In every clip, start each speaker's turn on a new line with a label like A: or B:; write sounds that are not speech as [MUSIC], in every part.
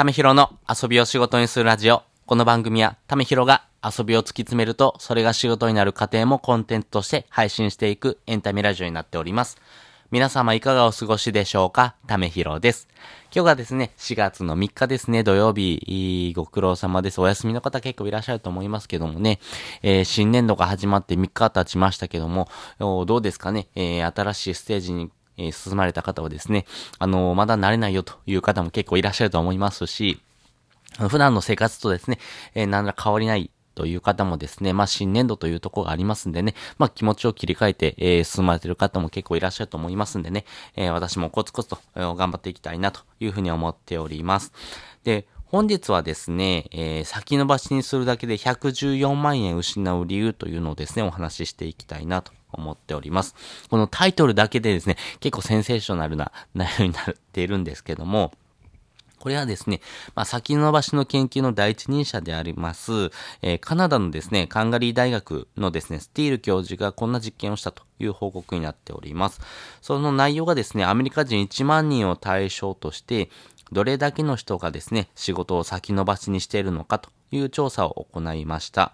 A: ためひろの遊びを仕事にするラジオ。この番組は、ためひろが遊びを突き詰めると、それが仕事になる過程もコンテンツとして配信していくエンタメラジオになっております。皆様いかがお過ごしでしょうか？ためひろです。今日がですね、4月の3日ですね、土曜日、ご苦労様です。お休みの方結構いらっしゃると思いますけどもね、えー、新年度が始まって3日経ちましたけども、どうですかね、えー、新しいステージにえー、進まれた方はですね、あのー、まだ慣れないよという方も結構いらっしゃると思いますし、普段の生活とですね、えー、何ら変わりないという方もですね、まあ新年度というとこがありますんでね、まあ気持ちを切り替えて、えー、進まれている方も結構いらっしゃると思いますんでね、えー、私もコツコツと、えー、頑張っていきたいなというふうに思っております。で、本日はですね、えー、先延ばしにするだけで114万円失う理由というのをですね、お話ししていきたいなと思っております。このタイトルだけでですね、結構センセーショナルな [LAUGHS] 内容になっているんですけども、これはですね、まあ、先延ばしの研究の第一人者であります、えー、カナダのですね、カンガリー大学のですね、スティール教授がこんな実験をしたという報告になっております。その内容がですね、アメリカ人1万人を対象として、どれだけの人がですね、仕事を先延ばしにしているのかという調査を行いました。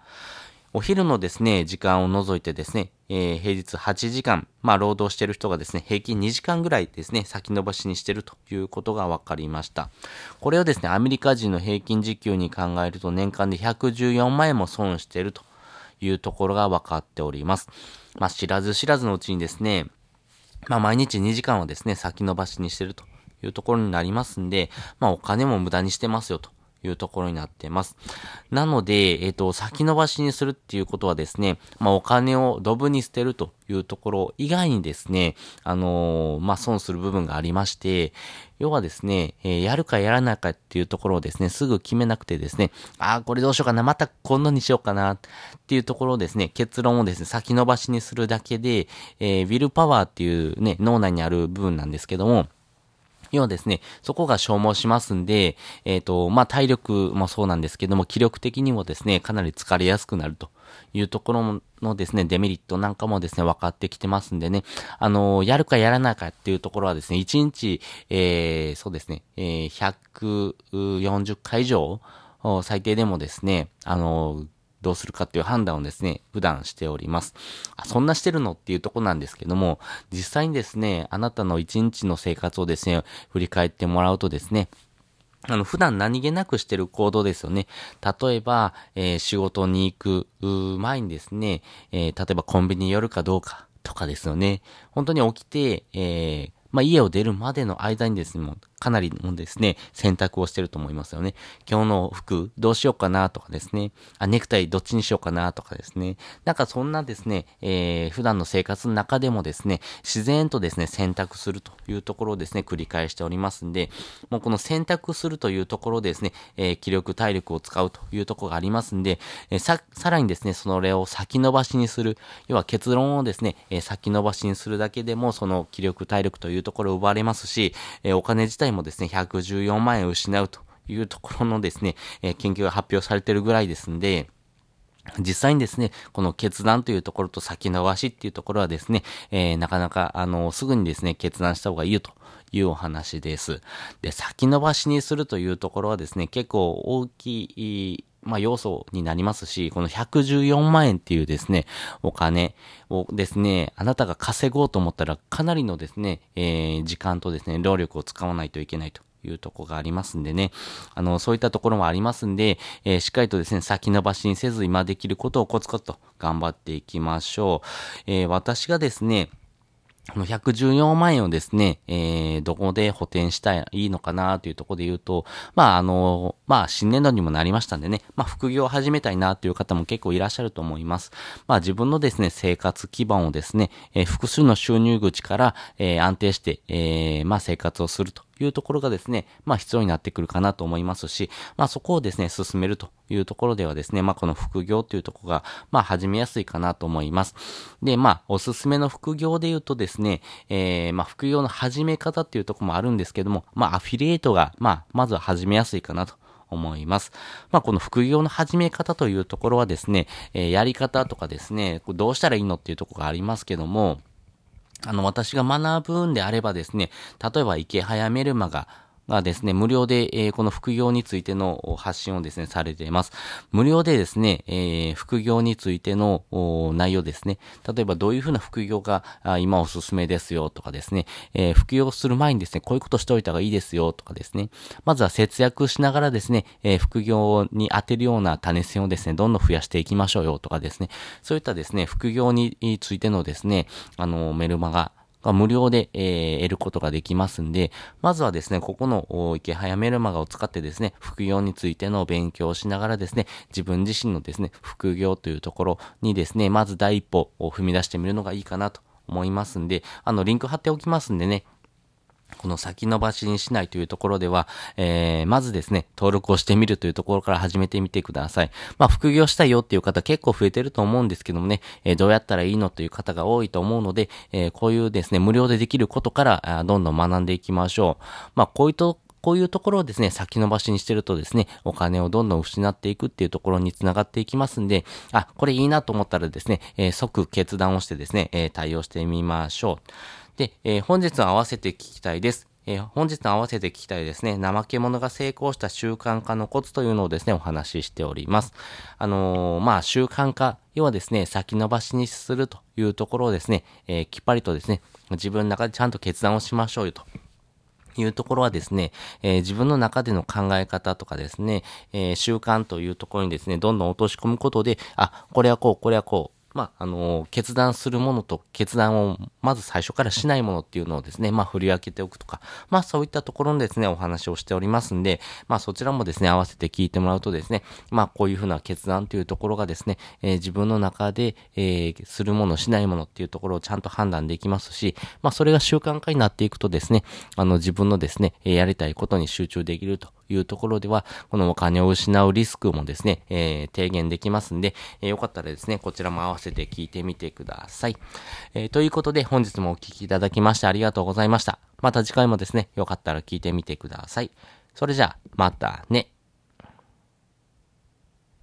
A: お昼のですね、時間を除いてですね、えー、平日8時間、まあ、労働している人がですね、平均2時間ぐらいですね、先延ばしにしているということが分かりました。これをですね、アメリカ人の平均時給に考えると年間で114万円も損しているというところが分かっております。まあ、知らず知らずのうちにですね、まあ、毎日2時間はですね、先延ばしにしているというところになりますんで、まあ、お金も無駄にしてますよというところになってます。なので、えっ、ー、と、先延ばしにするっていうことはですね、まあ、お金をドブに捨てるというところ以外にですね、あのー、まあ、損する部分がありまして、要はですね、えー、やるかやらないかっていうところをですね、すぐ決めなくてですね、ああ、これどうしようかな、また今度にしようかなっていうところをですね、結論をですね、先延ばしにするだけで、えー、ウィルパワーっていうね、脳内にある部分なんですけども、要はですね、そこが消耗しますんで、えっ、ー、と、まあ、体力もそうなんですけども、気力的にもですね、かなり疲れやすくなるというところのですね、デメリットなんかもですね、分かってきてますんでね、あのやるかやらないかっていうところはですね、1日、えー、そうですね、えー、140回以上、最低でもですね、あのどうするかっていう判断をですね、普段しております。あ、そんなしてるのっていうとこなんですけども、実際にですね、あなたの一日の生活をですね、振り返ってもらうとですね、あの、普段何気なくしてる行動ですよね。例えば、えー、仕事に行く前にですね、えー、例えばコンビニに寄るかどうかとかですよね。本当に起きて、えー、まあ、家を出るまでの間にですね、もうかなりのですね、選択をしてると思いますよね。今日の服どうしようかなとかですね、あ、ネクタイどっちにしようかなとかですね。なんかそんなですね、えー、普段の生活の中でもですね、自然とですね、選択するというところをですね、繰り返しておりますんで、もうこの選択するというところですね、えー、気力、体力を使うというところがありますんで、えー、さ、さらにですね、それを先延ばしにする、要は結論をですね、え、先延ばしにするだけでも、その気力、体力というところを奪われますし、え、お金自体もですね、114万円失うというところのですね、えー、研究が発表されているぐらいですんで、実際にですね、この決断というところと先延ばしっていうところはですね、えー、なかなか、あの、すぐにですね、決断した方がいいよというお話です。で、先延ばしにするというところはですね、結構大きい、まあ、要素になりますし、この114万円っていうですね、お金をですね、あなたが稼ごうと思ったらかなりのですね、えー、時間とですね、労力を使わないといけないと。いうとこがありますんでね。あの、そういったところもありますんで、えー、しっかりとですね、先延ばしにせず今できることをコツコツと頑張っていきましょう。えー、私がですね、この114万円をですね、えー、どこで補填したらいいのかなというところで言うと、まあ、あの、まあ、新年度にもなりましたんでね、まあ、副業を始めたいなという方も結構いらっしゃると思います。まあ、自分のですね、生活基盤をですね、えー、複数の収入口から、えー、安定して、えー、まあ、生活をするというところがですね、まあ必要になってくるかなと思いますし、まあそこをですね、進めるというところではですね、まあこの副業というところが、まあ始めやすいかなと思います。で、まあおすすめの副業で言うとですね、えー、まあ副業の始め方っていうところもあるんですけども、まあアフィリエイトが、まあまずは始めやすいかなと思います。まあ、この副業の始め方というところはですね、えー、やり方とかですね、どうしたらいいのっていうところがありますけども、あの、私が学ぶんであればですね、例えば池早メルマががですね、無料で、えー、この副業についての発信をですね、されています。無料でですね、えー、副業についての内容ですね。例えばどういうふうな副業が今おすすめですよとかですね、えー、副業する前にですね、こういうことしておいた方がいいですよとかですね。まずは節約しながらですね、え、副業に当てるような種銭をですね、どんどん増やしていきましょうよとかですね。そういったですね、副業についてのですね、あの、メルマガ、が無料で、えー、得ることができますんで、まずはですね、ここの池早メルマガを使ってですね、副業についての勉強をしながらですね、自分自身のですね、副業というところにですね、まず第一歩を踏み出してみるのがいいかなと思いますんで、あの、リンク貼っておきますんでね、この先延ばしにしないというところでは、えー、まずですね、登録をしてみるというところから始めてみてください。まあ、副業したいよっていう方結構増えてると思うんですけどもね、えー、どうやったらいいのという方が多いと思うので、えー、こういうですね、無料でできることからどんどん学んでいきましょう。まあ、こういうとこういうところをですね、先延ばしにしてるとですね、お金をどんどん失っていくっていうところにつながっていきますんで、あ、これいいなと思ったらですね、えー、即決断をしてですね、えー、対応してみましょう。で、えー、本日は合わせて聞きたいです。えー、本日の合わせて聞きたいですね、怠け者が成功した習慣化のコツというのをですね、お話ししております。あのー、まあ、習慣化、要はですね、先延ばしにするというところをですね、えー、きっぱりとですね、自分の中でちゃんと決断をしましょうよと。いうところはですね、え、自分の中での考え方とかですね、え、習慣というところにですね、どんどん落とし込むことで、あ、これはこう、これはこう、まあ、あの、決断するものと決断をまず最初からしないものっていうのをですね、まあ、振り分けておくとか、まあ、そういったところのですね、お話をしておりますんで、まあ、そちらもですね、合わせて聞いてもらうとですね、まあ、こういうふうな決断というところがですね、えー、自分の中で、えー、するもの、しないものっていうところをちゃんと判断できますし、まあ、それが習慣化になっていくとですね、あの、自分のですね、やりたいことに集中できるというところでは、このお金を失うリスクもですね、えー、低減できますんで、えー、よかったらですね、こちらも合わせて聞いてみてください。えー、ということで、本日もお聴きいただきましてありがとうございました。また次回もですね、よかったら聞いてみてください。それじゃあ、またね。